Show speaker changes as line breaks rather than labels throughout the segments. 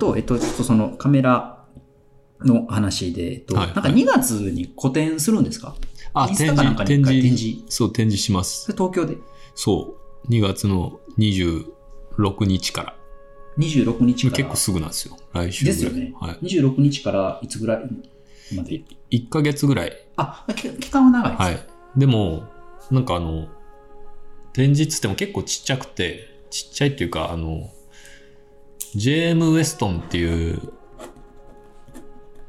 と、えっと、ちょっとそのカメラの話で、えっと、
はい
なんか2月に個展するんですか？
あ、展示、
か
展示、
展示
そう、展示します
東京で？
そう。2月の26日から。
26日から。
結構すぐなんですよ。来週。
ですよね
はい。
26日からいつぐらいまで
？1ヶ月ぐらい。
あ、き期間は長いです。
はい。でも、なんかあの、展示っつっても結構ちっちゃくて、ちっちゃいっていうか、あの、JM ウエストンっていう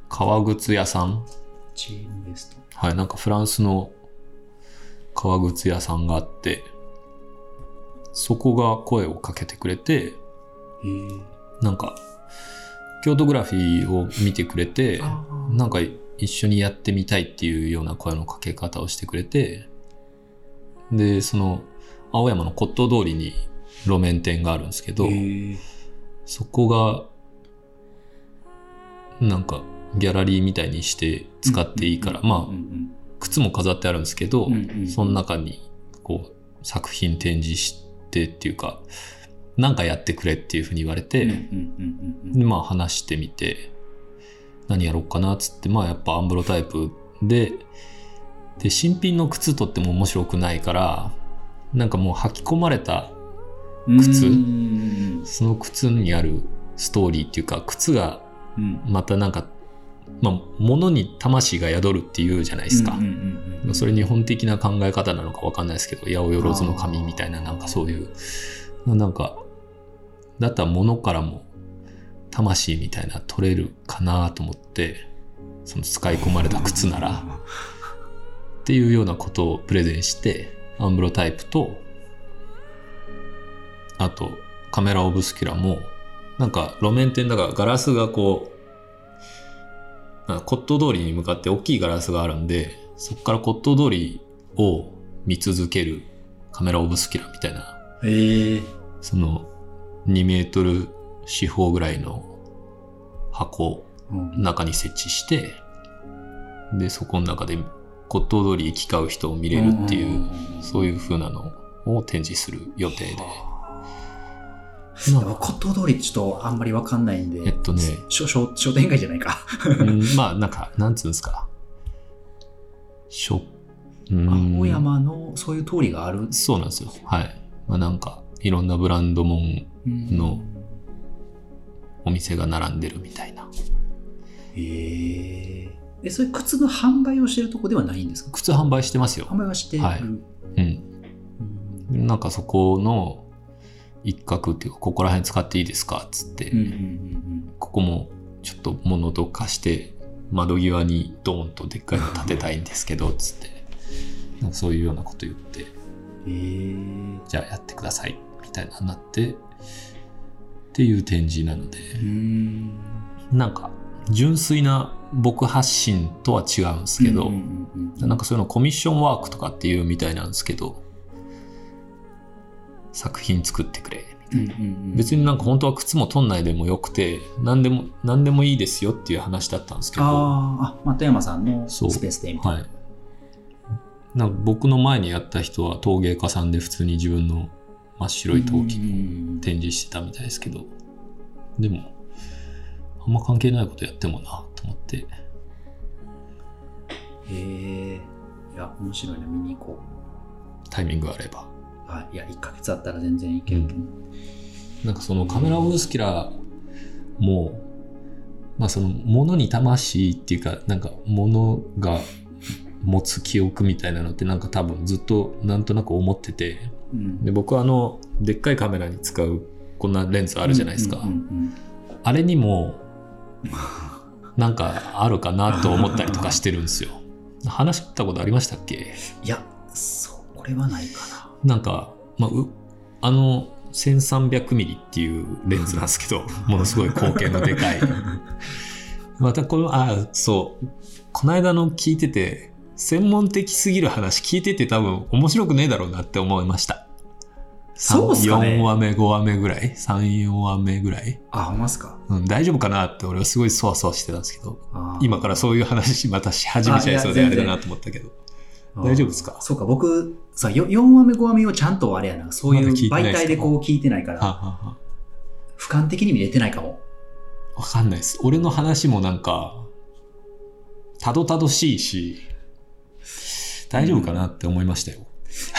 革靴屋さん
チームベスト。
はい、なんかフランスの革靴屋さんがあって、そこが声をかけてくれて。なんか、京都グラフィーを見てくれて、なんか一緒にやってみたいっていうような声のかけ方をしてくれて、で、その、青山の骨董通りに路面店があるんですけど。そこが、なんか、ギャラリーみたいにして使っていいから、まあ靴も飾ってあるんですけど、その中に、こう、作品展示してっていうか、なんかやってくれっていうふうに言われて、でまあ話してみて何やろうかなっつってまあやっぱアンブロタイプでで新品の靴取っても面白くないからなんかもう履き込まれた
うん。
靴。
うん。
その靴にあるストーリーっていうか靴が
うん。
またなんかまあ物に魂が宿るっていうじゃないですか、
うんうんうんうん
それ日本的な考え方なのかわかんないですけど八百万の神みたいななんかそういう。なんかだったら物からも魂みたいな取れるかなと思ってその使い込まれた靴なら。っていうようなことをプレゼンしてアンブロタイプとあとカメラオブスキュラもなんか路面店だからガラスがこう骨董通りに向かって大きいガラスがあるんでそこから骨董通りを見続けるカメラオブスキュラみたいな。
へえ。
その2メートル四方ぐらいの箱を
うん。
中に設置してでそこの中で骨董通り行き交う人を見れるっていうそういう風なのを展示する予定で
骨董通りちょっとあんまりわかんないんで。
えっとね。
商商商店街じゃないか。
うんまあなんかなんつうんですか。しょうん。
青山のそういう通りがある。
そうなんですよ。はい。まあなんかいろんなブランドもんのお店が並んでるみたいな。
へえ。え、それ靴の販売をしてるとこではないんですか？
靴販売してますよ。
販売はしてる。
はい。うん。
うん。
なんかそこの一角っていうか、ここら辺使っていいですか？っつって、
うんうんうん
ここもちょっと物とかして、窓際にドーンとでっかいの建てたいんですけど、つって、なんかそういうようなこと言って、
え。
じゃあやってください、みたいななって、っていう展示なので、
うん。
なんか純粋な僕発信とは違うんですけど、
うんうんうん。
なんかそういうのコミッションワークとかっていうみたいなんですけど、作品作ってくれ、みたいな。
うんうんうん
別になんか本当は靴も取んないでもよくて、何でも、何でもいいですよっていう話だったんですけど、
あーあ、松山さんのスペースでみたいな。
はい。なんか僕の前にやった人は陶芸家さんで普通に自分の真っ白い陶器
うんうんうん
展示してたみたいですけど、でも、あんま関係ないことやってもなと思って、
へえ。いや、面白いな、見に行こ
タイミングがあれば。
う。はい。いや、1ヶ月あったら全然いけると思う。
なんかそのカメラオブスキュラも、まあその物に魂っていうか、なんか物が持つ記憶みたいなのってなんか多分ずっとなんとなく思ってて、
うん
で僕はあの、でっかいカメラに使うこんなレンズあるじゃないですか。
うんうん
あれにも、なんかあるかなと思ったりとかしてるんですよ。話したことありましたっけ？
いや、そう、これはないかな。
なんか、まあ、うあの 1300mm っていうレンズなんですけど、ものすごい光景のでかい。またこの、あ、そう、この間の聞いてて、専門的すぎる話聞いてて多分面白くねえだろうなって思いました。
そうっすかね
4話目、5話目ぐらい ?3、4話目ぐらい、
あ、ほんまっすか。
うん、大丈夫かなって俺はすごいそわそわしてたんですけど、今からそういう話またし始めちゃいそうで
あ
れだなと思ったけど。大丈夫ですか？
そうか、僕、さ、4話目、5話目をちゃんとあれやな、そういう媒体でこう聞いてないか
はあ
ら、
はあはあ
俯瞰的に見れてないかも。
わかんないです。俺の話もなんか、たどたどしいし、大丈夫かなって思いましたよ。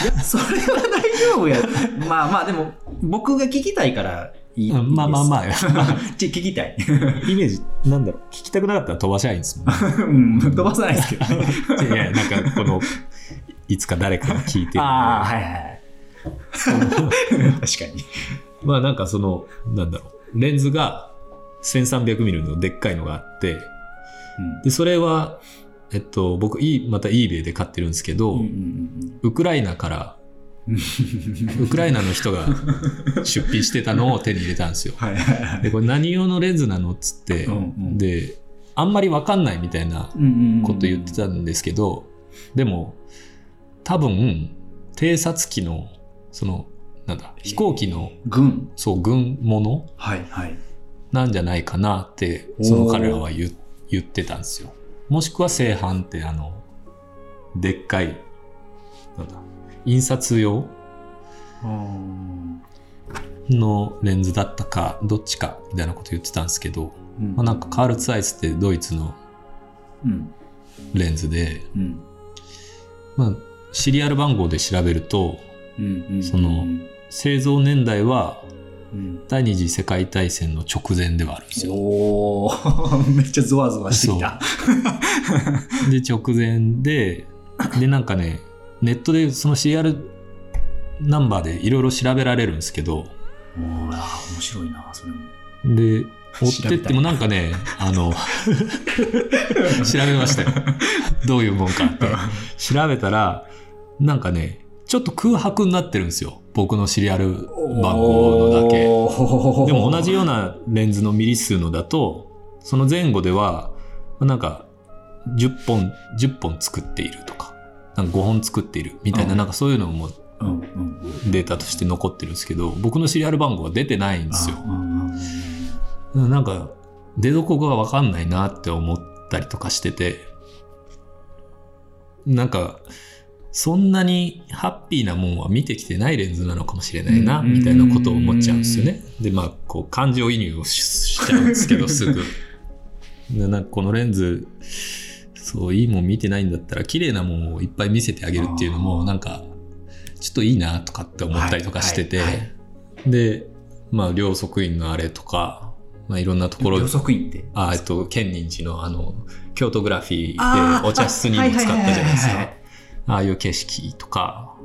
いや、それは大丈夫や。まあまあ、でも、僕が聞きたいからいい。
うんまあまあまあ
ち聞きたい。
イメージ、なんだろう、聞きたくなかったら飛ばしゃいいんですもん。
うん、飛ばさないですけどね。
いや、なんかこの、いつか誰かが聞いてる。
ああ、はいはい。確かに。
まあなんかその、なんだろう、レンズが 1300mm のでっかいのがあって、で、それは、えっと、僕、いまた eBay で買ってるんですけど、
うんうんうん
ウクライナから、
う ん
ウクライナの人が出品してたのを手に入れたんですよ。
はいはいはい。
で、これ何用のレンズなのっつって、
うんうん
で、あんまりわかんないみたいなこと言ってたんですけど、でも、多分、偵察機の、その、なんだ、飛行機の、
軍。
そう、軍物？
はいはい。
なんじゃないかなって、その彼らは言言ってたんですよ。もしくは正反って、あの、でっかい、なんだ、印刷用？のレンズだったか、どっちか、みたいなこと言ってたんですけど、
うん
まあ、なんかカール・ツアイスってドイツの
うん。
レンズで、
うん。
まあ、シリアル番号で調べると。その製造年代は
うん。
第二次世界大戦の直前ではあるんですよ。
おー、めっちゃゾワゾワしてきた。
で、直前で、で、なんかね、ネットでそのシリアルナンバーでいろいろ調べられるんですけど、
おー面白いな、それも。
で、追ってってもなんかね、あの、調べましたよ。どういうもんかって。調べたら、なんかね、ちょっと空白になってるんですよ。僕のシリアル番号のだけ。でも同じようなレンズのミリ数のだと、その前後では、なんか、10本、10本作っているとか、なんか5本作っているみたいな、
うん
なんかそういうのも。データとして残ってるんですけど、僕のシリアル番号は出てないんですよ。なんか、出どこがわかんないなって思ったりとかしてて、なんか、そんなにハッピーなもんは見てきてないレンズなのかもしれないな、
うん
みたいなことを思っちゃうんですよね。で、まあ、こう、感情移入をししちゃうんですけど、すぐ。でなんかこのレンズ、そう、いいもん見てないんだったら、綺麗なもんをいっぱい見せてあげるっていうのも、なんか、ちょっといいなとかって思ったりとかしてて、
はいはいはい
で、まあ、両側院のあれとか、まあ、いろんなところ
予測員って？
あ、えっと、建仁寺のあの、京都グラフィ
あー
ーでお茶室にも使ったじゃないですか。ああいう景色とか、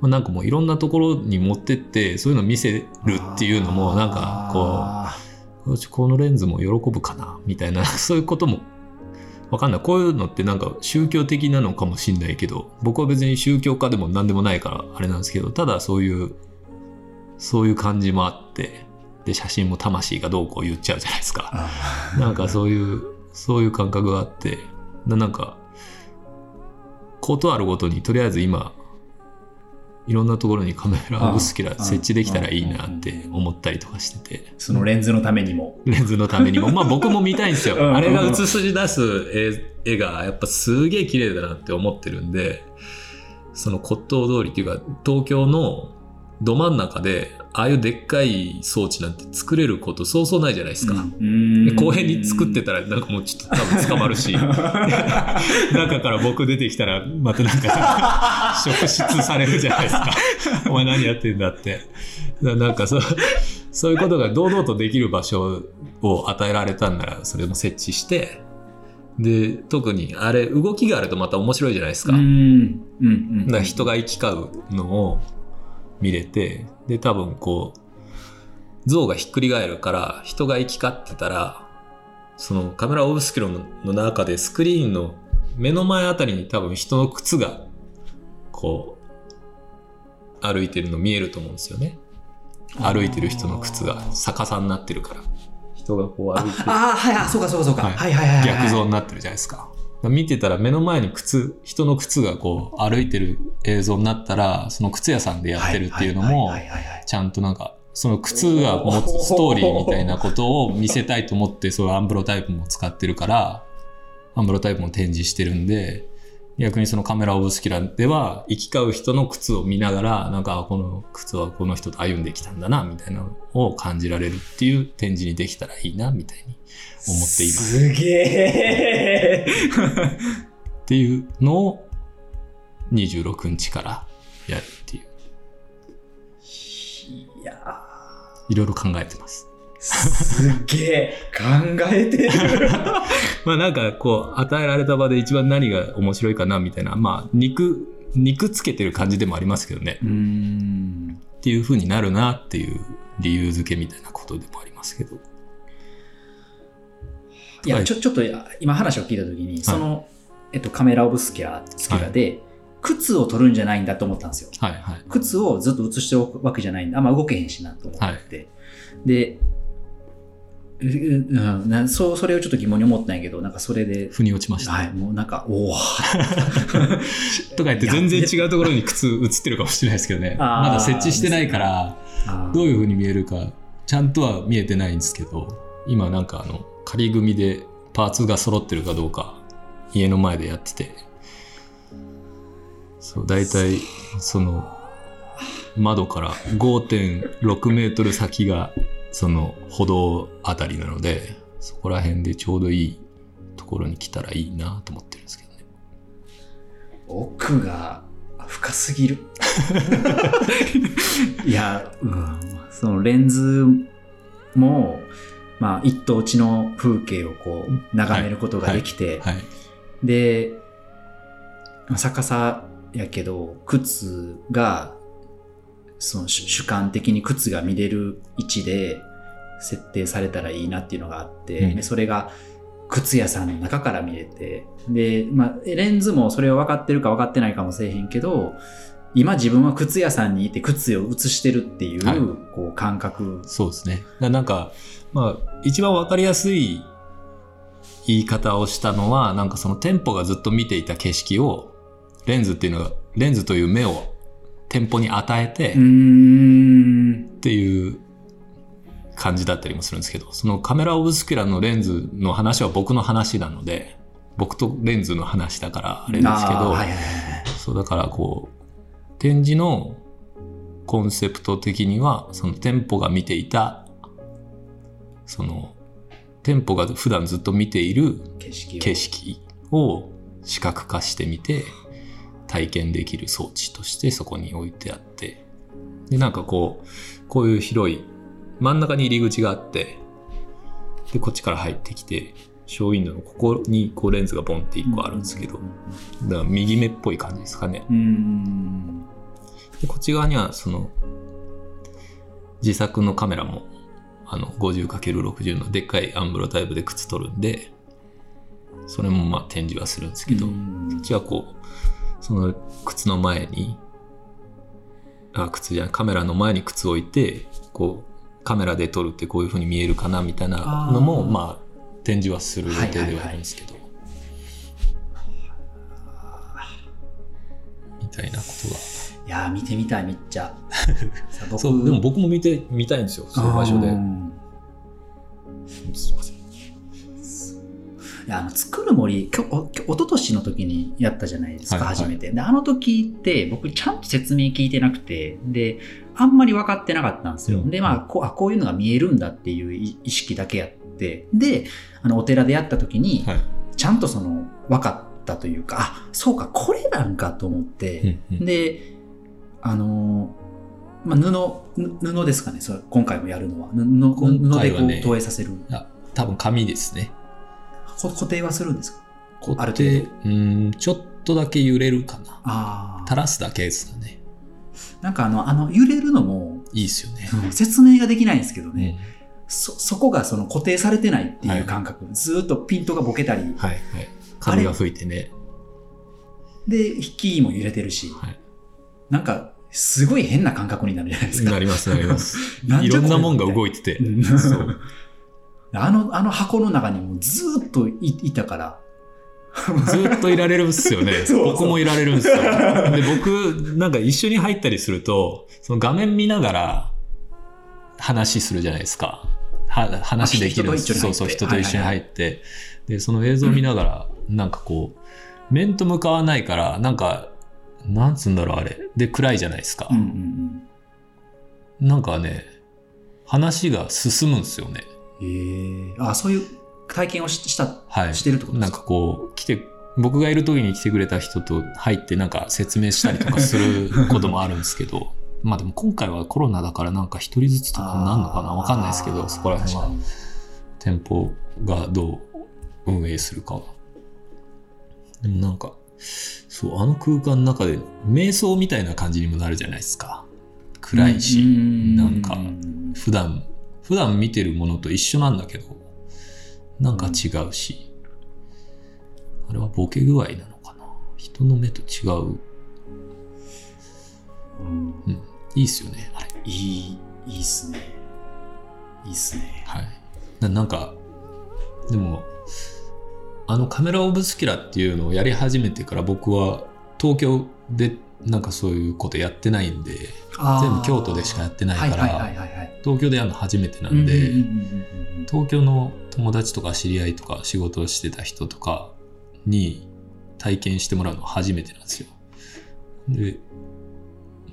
まあ、なんかもういろんなところに持ってって、そういうの見せるっていうのも、なんかこう、このレンズも喜ぶかな、みたいな、そういうことも、わかんない。こういうのってなんか宗教的なのかもしんないけど、僕は別に宗教家でも何でもないからあれなんですけど、ただそういう、そういう感じもあって、で、写真も魂がどうこう言っちゃうじゃないですか。なんかそういう、そういう感覚があって、ななんか、ことあるごとにとりあえず今、いろんなところにカメラ薄キラ設置できたらいいなって思ったりとかしてて、
そのレンズのためにも。
レンズのためにも、まあ僕も見たいんですよ。
うん
あれが映し出す絵絵がやっぱすげえ綺麗だなって思ってるんで、その骨董通りっていうか、東京のど真ん中で、ああいうでっかい装置なんて作れることそうそうないじゃないですか。で公園に作ってたらなんかもうちょっと多分捕まるし。中から僕出てきたらまたなんか職質されるじゃないですか。お前何やってんだって。だなんかそうそういうことが堂々とできる場所を与えられたんならそれも設置してで特にあれ動きがあるとまた面白いじゃないですか,、
うん。うん。うん。
だから人が行き交うのを見れてで多分こう像がひっくり返るから人が行き交ってたらそのカメラオブスキュロの中でスクリーンの目の前あたりに多分人の靴がこう歩いてるの見えると思うんですよね歩いてる人の靴が逆さになってるから人がこう歩いてる
ああ、はい、あ、そうかそうかそうか。
はい
はいはいはいはい。
逆像になってるじゃないですか。見てたら目の前に靴、人の靴がこう歩いてる映像になったら、その靴屋さんでやってるっていうのもちゃんとなんか、その靴が持つストーリーみたいなことを見せたいと思って、そういうアンブロタイプも使ってるから、アンブロタイプも展示してるんで、逆にそのカメラオブスキュラでは、行き交う人の靴を見ながら、なんか、あこの靴はこの人と歩んできたんだな、みたいなのを感じられるっていう展示にできたらいいな、みたいに思っています。
すげえ。
っていうのを26日からやるっていう、
いや
いろいろ考えてます。
ーすげえ。考えてる。
まあなんかこう、与えられた場で一番何が面白いかなみたいな、まあ肉、肉つけてる感じでもありますけどね。
うーん。
っていう風になるなっていう理由付けみたいなことでもありますけど。
いや、
はい
ちょ、ちょっと今話を聞いたときに、その、えっと、カメラオブスキャラ、スキャラで、靴を取るんじゃないんだと思ったんですよ。
はいはい。
靴をずっと映しておくわけじゃないんだ。あんま動けへんしなと思って。で、うん、なそう、それをちょっと疑問に思ったんやけど、なんかそれで、
腑に落ちました。
はい、もうなんか、おお
とか言って全然違うところに靴映ってるかもしれないですけどね。まだ設置してないから、どういう風に見えるか、ちゃんとは見えてないんですけど、今なんかあの、仮組みでパーツが揃ってるかどうか、家の前でやってて、そう、大体、その、窓から5.6メートル先が、その歩道あたりなので、そこら辺でちょうどいいところに来たらいいなと思ってるんですけどね。
奥が深すぎる。いや、うん、そのレンズも、まあ、一等地の風景をこう、眺めることができて、
はい。
で、まあ逆さやけど、靴が、その主主観的に靴が見れる位置で設定されたらいいなっていうのがあって、
うん
でそれが靴屋さんの中から見れて、で、まあ、レンズもそれを分かってるか分かってないかもしれへんけど、今自分は靴屋さんにいて靴を写してるっていう、
はい
こう感覚。
そうですね。ななんか、まあ、一番わかりやすい言い方をしたのは、なんかその店舗がずっと見ていた景色を、レンズっていうのが、レンズという目を店舗に与えて。っていう感じだったりもするんですけど、そのカメラオブスキュラのレンズの話は僕の話なので、僕とレンズの話だからあれですけど、
はい。
そうだからこう展示のコンセプト的にはその店舗が見ていたその店舗が普段ずっと見ている。
景色を
視覚化してみて体験できる装置としてそこに置いてあってでなんかこうこういう広い真ん中に入り口があってでこっちから入ってきてショーウィンドウのここにこうレンズがボンって1個あるんですけど、だから右目っぽい感じですかね。でこっち側にはその自作のカメラもあの 50×60 のでっかいアンブロタイプで靴取るんでそれもまあ展示はするんですけど、こっちはこうその靴の前にあ靴じゃないカメラの前に靴を置いてこうカメラで撮るってこういう風に見えるかなみたいなのもまあ展示はする予定ではあるんですけど、みたいなことが
いやー見てみたいめっちゃ。
そうでも僕も見てみたいんですよそういう場所で
あの作る森きょおきょ一昨年の時にやったじゃないですか、
はいはい。
初めて。であの時って僕ちゃんと説明聞いてなくてであんまり分かってなかったんですよ、
うん
でまあこうあこういうのが見えるんだっていう意意識だけやって。であのお寺でやった時に、
はい。
ちゃんとその分かったというかあそうかこれなんかと思って、
うんうん。
であのーまあ、布ぬ布ですかねそれ今回もやるのは。布布でこう投影させる。
あ多分紙ですね。
こ固定はするんですか？
固
ある
定
程
うんちょっとだけ揺れるかな。
あ
垂らすだけですかね。
なんかあのあの揺れるのも、
いいですよね、
うん説明ができないんですけど
うん。
ね、そそこがその固定されてないって
はいい。う
感覚、ずーっとピントがボケたり。
はいはい。風が吹いてね。
で引きも揺れてるし、
はい。
なんかすごい変な感覚になるじゃないですか。
なりますなります。いろんなもんが動いてて。
うん。
そう
あのあの箱の中にもずーっといいたから。
ずっといられるんですよね。
そうそう。
僕もいられるんですよ。で僕なんか一緒に入ったりするとその画面見ながら話するじゃないですか。は話できるんです。
あ人と一緒に入って。
そうそう人と一緒に入って、でその映像見ながらなんかこう面と向かわないから、なんか、なんつうんだろう、あれ。で、暗いじゃないですか。
うんうん
なんかね、話が進むんですよね。
うん。へえ。あ、そういう体験をしした、
はい。
してるってことで
なん
すか
かこう、来て、僕がいる時に来てくれた人と入ってなんか説明したりとかすることもあるんですけど、まあでも今回はコロナだからなんか一人ずつとかになるのかな？わかんないですけど、そこら辺は店舗がどう運営するかは。でもなんか、そう、あの空間の中で瞑想みたいな感じにもなるじゃないですか。暗いし、
うん
なんか
うん
普段、普段見てるものと一緒なんだけど、なんか違うし、あれはボケ具合なのかな？人の目と違う。
うん
うん。いいっすよね、あれ。
いい、いいっすね。いいっすね。
はい。ななんか、でも、あのカメラオブスキュラっていうのをやり始めてから僕は東京でなんかそういうことやってないんで、全部京都でしかやってないから。東京でやるの初めてなんで、東京の友達とか知り合いとか仕事をしてた人とかに体験してもらうのは初めてなんですよ。で、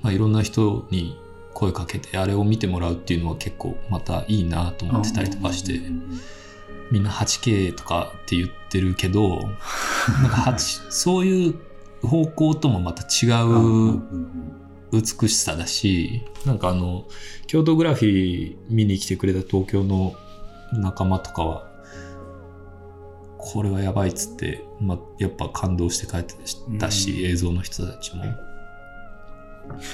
まあ、いろんな人に声かけてあれを見てもらうっていうのは結構またいいなと思ってたりとかしてみんな 8K とかって言ってるけどなんか8 そういう方向ともまた違
う
美しさだしなんかあの京都グラフィー見に来てくれた東京の仲間とかはこれはやばいっつって、まあ、やっぱ感動して帰ってたし、
うん。
映像の人たちも。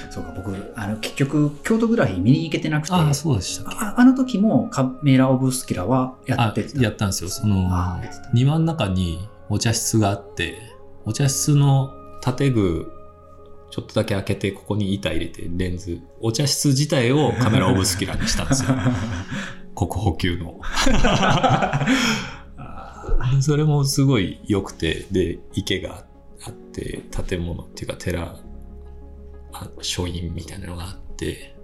そうか、僕、あの、結局、京都グラフィー見に行けてなくて、
ああそうでした
ああの時もカメラオブスキュラはや
あ
ってた。
やったんですよ。その庭の中にお茶室があってお茶室の建具ちょっとだけ開けてここに板入れてレンズお茶室自体をカメラオブスキュラにしたんですよ。国宝級の。で それもすごい良くてで池があって建物っていうか寺あ書院みたいなのがあって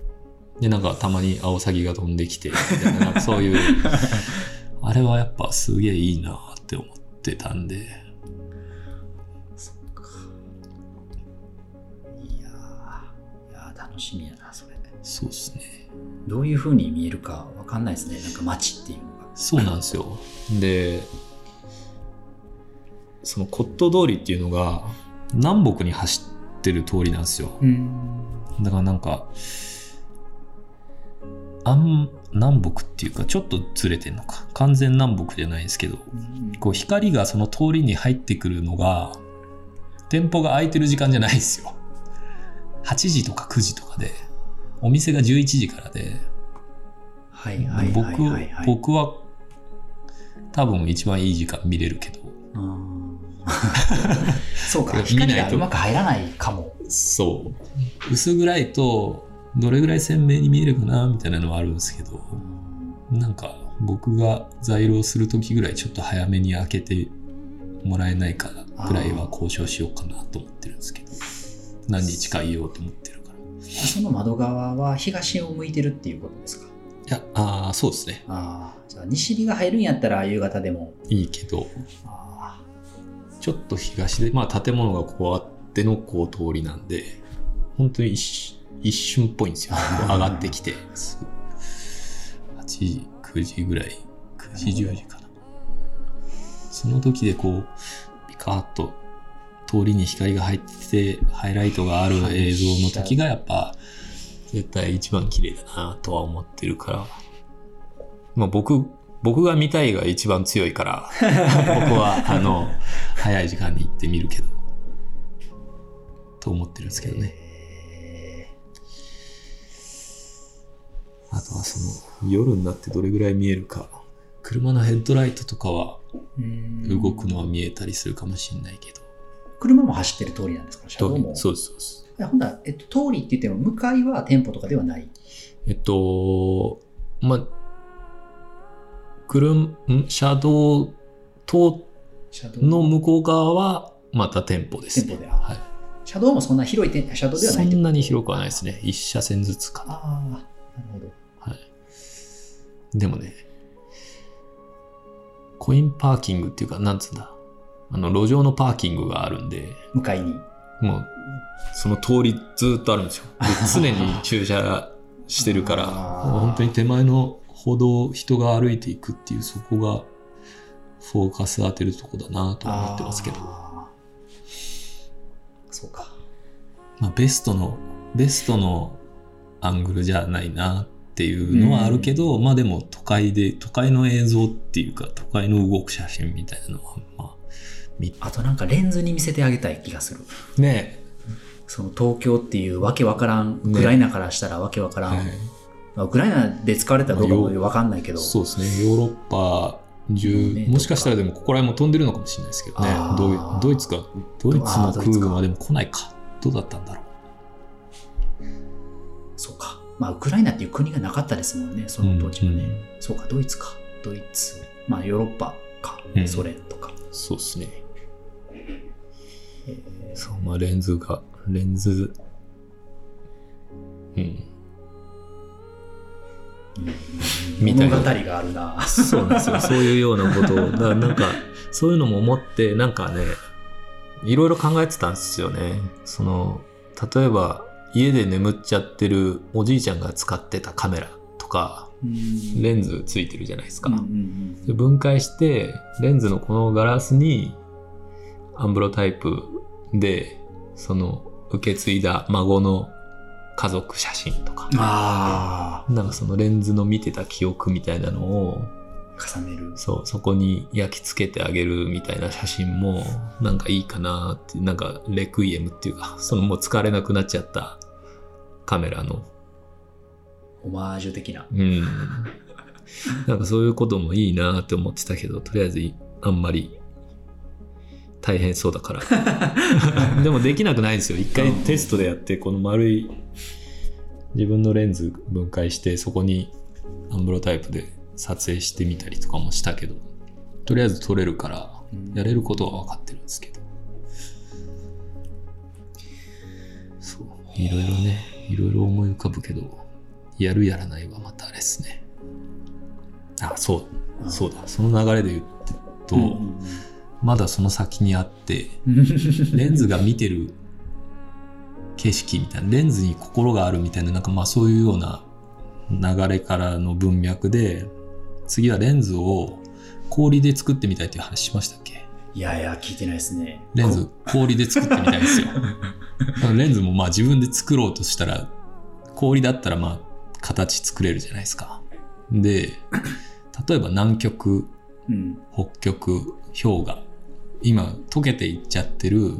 でなんかたまにアオサギが飛んできてななんかそういう あれはやっぱすげえいいなって思ってたんで
楽しみやな、それ。
そうですね
どういう風に見えるかわかんないですね。なんか街っていうのが。
そうなんですよでその骨董通りっていうのが南北に走ってる通りなんですよ
うん。
だからなんか、あん、南北っていうか、ちょっとずれてんのか。完全南北じゃないですけど、こう光がその通りに入ってくるのが、店舗が開いてる時間じゃないですよ。8時とか9時とかで、お店が11時からで、
はい
僕。僕は多分一番いい時間見れるけど、
うんそうか、光がうまく入らないかも。
そう。薄暗いと、どれぐらい鮮明に見えるかなみたいなのはあるんですけど、
うん
なんか僕が在労する時ぐらいちょっと早めに開けてもらえないかぐらいは交渉しようかなと思ってるんですけど何日かいようと思ってるから。い
その窓側は東を向いてるっていうことですか？
やああそうですね。
ああ、じゃあ西日が入るんやったら夕方でも。
いいけど。
あ
ちょっと東でまあ建物がこうあってのこう通りなんで本当に一一瞬っぽいんですよ。上がってきて。すぐ8時9時ぐらい。9時10時かな。その時でこうピカーッと通りに光が入っててハイライトがある映像の時がやっぱ絶対一番綺麗だなとは思ってるから。まあ僕僕が見たいが一番強いから 僕はあの早い時間に行ってみるけどと思ってるんですけどね。
え
あとはその夜になってどれぐらい見えるか。車のヘッドライトとかは動くのは見えたりするかもしれないけど、
車も走ってる通りなんですか？車道も。
そうですそうです
ほんだらえっと、通りって言っても、向かいは店舗とかではない？
えっとまあ車ん？車道との向こう側はまた店舗ですね
店舗では。
はい
車道もそんな広い店車道ではない
そんなに広く
く
はないですね。一車線ずつかな。
ああ、なるほど。
はい。でもね、コインパーキングっていうか、なんつうんだ？あの、路上のパーキングがあるんで、
向かいに。
もう、その通りずっとあるんですよ。で 常に駐車してるから、本当に手前の歩道を人が歩いていくっていう、そこがフォーカス当てるとこだなとは思ってますけど、
そうか。
まあ、ベストの、ベストのアングルじゃないなっていうのはあるけど、まあでも都会で、都会の映像っていうか、都会の動く写真みたいなのは、まあ、見
あとなんかレンズに見せてあげたい気がする。
ね
その東京っていうわけわからん、ウ
ね
クライナからしたらわけわからん。
はい
まあ、ウクライナで使われたらどうかもわかんないけど。
そうですね、ヨーロッパ中、
ね
もしかしたらでもここら辺も飛んでるのかもしれないですけどねドイツか、ドイツの空軍はでも来ないか、どうだったんだろ
そうか。まあ、ウクライナっていう国がなかったですもんね、その当時はね。
うんうん
そうか、ドイツか。ドイツ。まあ、ヨーロッパか
う。ん
ソ連とか。
う。そうですね。
えー
そう、まあレンズが、レンズ、うん。みたいな
物語があるな。
そうなんですよ。そういうようなことを。だなんか、そういうのも思って、なんかね、いろいろ考えてたんですよね。その、例えば、家で眠っちゃってるおじいちゃんが使ってたカメラとか、
うん
レンズついてるじゃないですか。分解して、レンズのこのガラスに、アンブロタイプで、その、受け継いだ孫の家族写真とか、
あ
なんかそのレンズの見てた記憶みたいなのを、
あ、重ねる。
そう、そこに焼き付けてあげるみたいな写真も、なんかいいかなって、なんかレクイエムっていうか、そのもう使われなくなっちゃったカメラの、
オマージュ的な。
うん。なんかそういうこともいいなって思ってたけど、とりあえずいあんまり大変そうだから。でもできなくないんですよ。一回テストでやって、この丸い自分のレンズ分解して、そこにアンブロタイプで撮影してみたりとかもしたけど、とりあえず撮れるから、やれることは分かってるんですけど。そう。いろいろね、いろいろ思い浮かぶけど、やるやらないはまたあれですね。あ、そう。そうだ。その流れで言うと、
うん
まだその先にあって、
う ん
レンズが見てる景色みたいな、レンズに心があるみたいな、なんかまあそういうような流れからの文脈で、次はレンズを氷で作ってみたいっていう話しましたっけ？
いやいや、聞いてないですね。
レンズ氷で作ってみたいですよ。レンズもまあ自分で作ろうとしたら、氷だったらまあ形作れるじゃないですか。で、例えば南極、
うん。
北極、氷河、今溶けていっちゃってる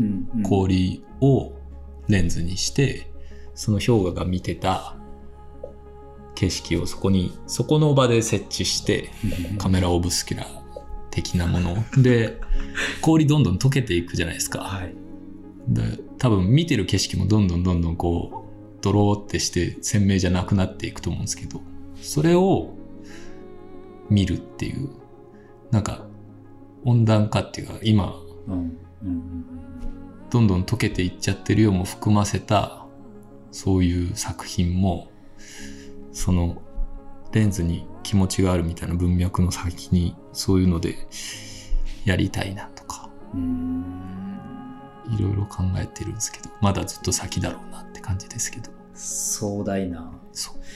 氷をレンズにして、その氷河が見てた景色をそこに、そこの場で設置して、カメラオブスキュラー的なものをで、氷どんどん溶けていくじゃないですか。
はい。
で多分見てる景色もどんどんどんどんこう、ドローってして鮮明じゃなくなっていくと思うんですけど、それを見るっていう、なんか温暖化っていうか、今、どんどん溶けていっちゃってるよも含ませた、そういう作品も、そのレンズに気持ちがあるみたいな文脈の先に、そういうのでやりたいなとか、
うん
いろいろ考えてるんですけど、まだずっと先だろうなって感じですけど。
壮大な。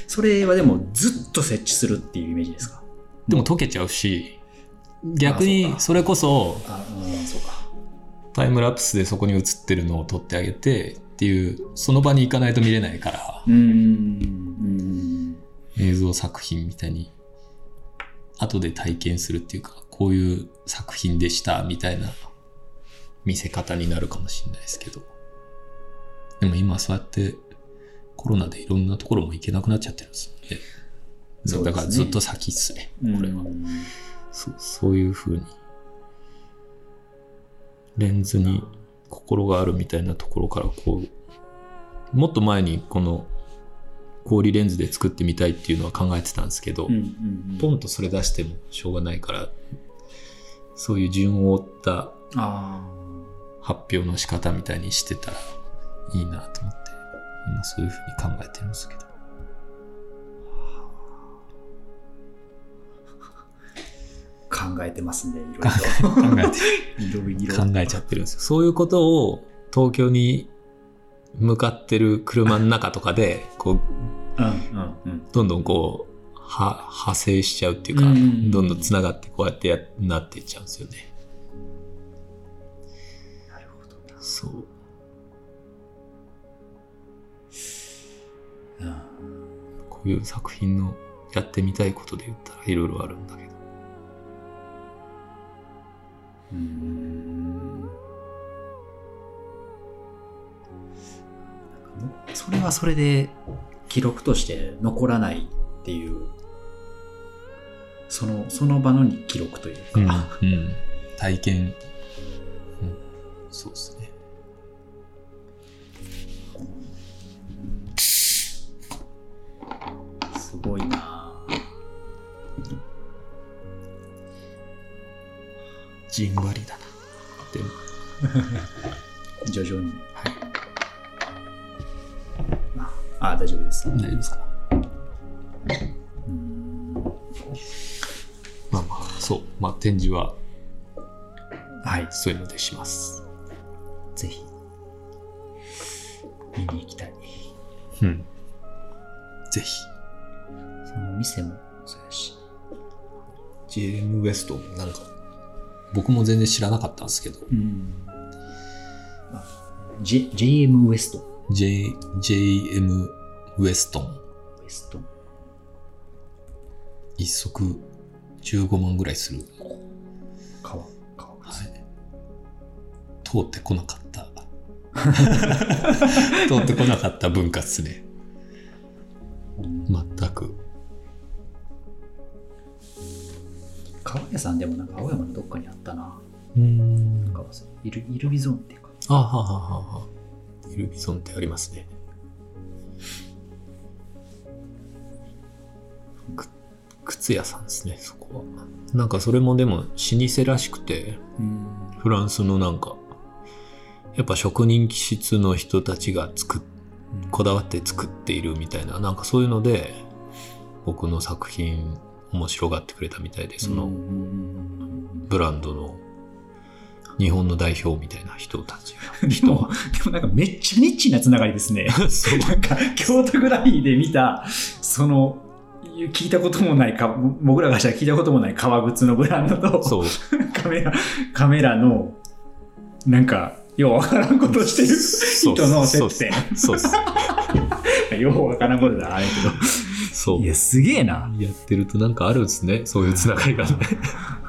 そ
れはでもずっと設置するっていうイメージですか？
でも溶けちゃうし、逆にそれこそ。タイムラプスでそこに映ってるのを撮ってあげてっていう、その場に行かないと見れないから。映像作品みたいに後で体験するっていうか、こういう作品でしたみたいな見せ方になるかもしれないですけど。でも今そうやってコロナでいろんなところも行けなくなっちゃってるんですよね。
ね
だからずっと先っすね、これは。
うん
そうそういう風にレンズに心があるみたいなところからこうもっと前にこの氷レンズで作ってみたいっていうのは考えてたんですけど、
うんうん
ポンとそれ出してもしょうがないからそういう順を追った
あ
発表の仕方みたいにしてたらいいなと思って今そういう風に考えてるんですけど
考えてますんで、いろい
考えて
ろ。いろいろ。
考えちゃってるんですよ。そういうことを東京に向かってる車の中とかで、こう、
うんうんうん。
どんどんこう、は派生しちゃうっていうか、
うん
どんどん繋がってこうやってやなっていっちゃうんですよね。
なるほどな。
そう。
うん
こういう作品のやってみたいことで言ったらいろいろあるんだけど。
うーんそれはそれで記録として残らないっていうそのその場の記録というか、
うん。体験。うん。そうですね。
すごいな
じんわりだな。でも、
徐々に
はい。
ああ大丈夫です、
大丈夫ですか？
うん
まあまあ、そう。まあ展示は
はい
そういうのでします。
ぜひ見に行きたい
うん。ぜひ。
その店もそうやし
JM ウエストなんか、僕も全然知らなかったんですけど、
うんあ J JM ウエスト
J、JM ウエストン、
ウエスト
一足15万ぐらいする。
川川
はい。通ってこなかった。通ってこなかった文化っすね。
うん
全く。
川屋さんでもなんか青山のどっかにあったな。
うん
川さんイルイルビゾーンっていうか。
あはははは。イルビゾンってありますね。く靴屋さんですね、そこは。なんかそれもでも老舗らしくて、
うん。
フランスのなんか、やっぱ職人気質の人たちが作っこだわって作っているみたいな、なんかそういうので、僕の作品面白がってくれたみたいで、その
うん
ブランドの日本の代表みたいな人たちが。
でも、でもなんかめっちゃニッチなつながりですね。
そう。
なんか京都ぐらいで見た、その、聞いたこともないか、僕らがしたら聞いたこともない革靴のブランドと、
そう。
カメラ、カメラの、なんか、ようわからんことしてる人の接点。
そうっす。
ようわからんことだ、あれけ
そう。
ど。いや、すげえな。
やってるとなんかあるんですね。そういうつながりがね。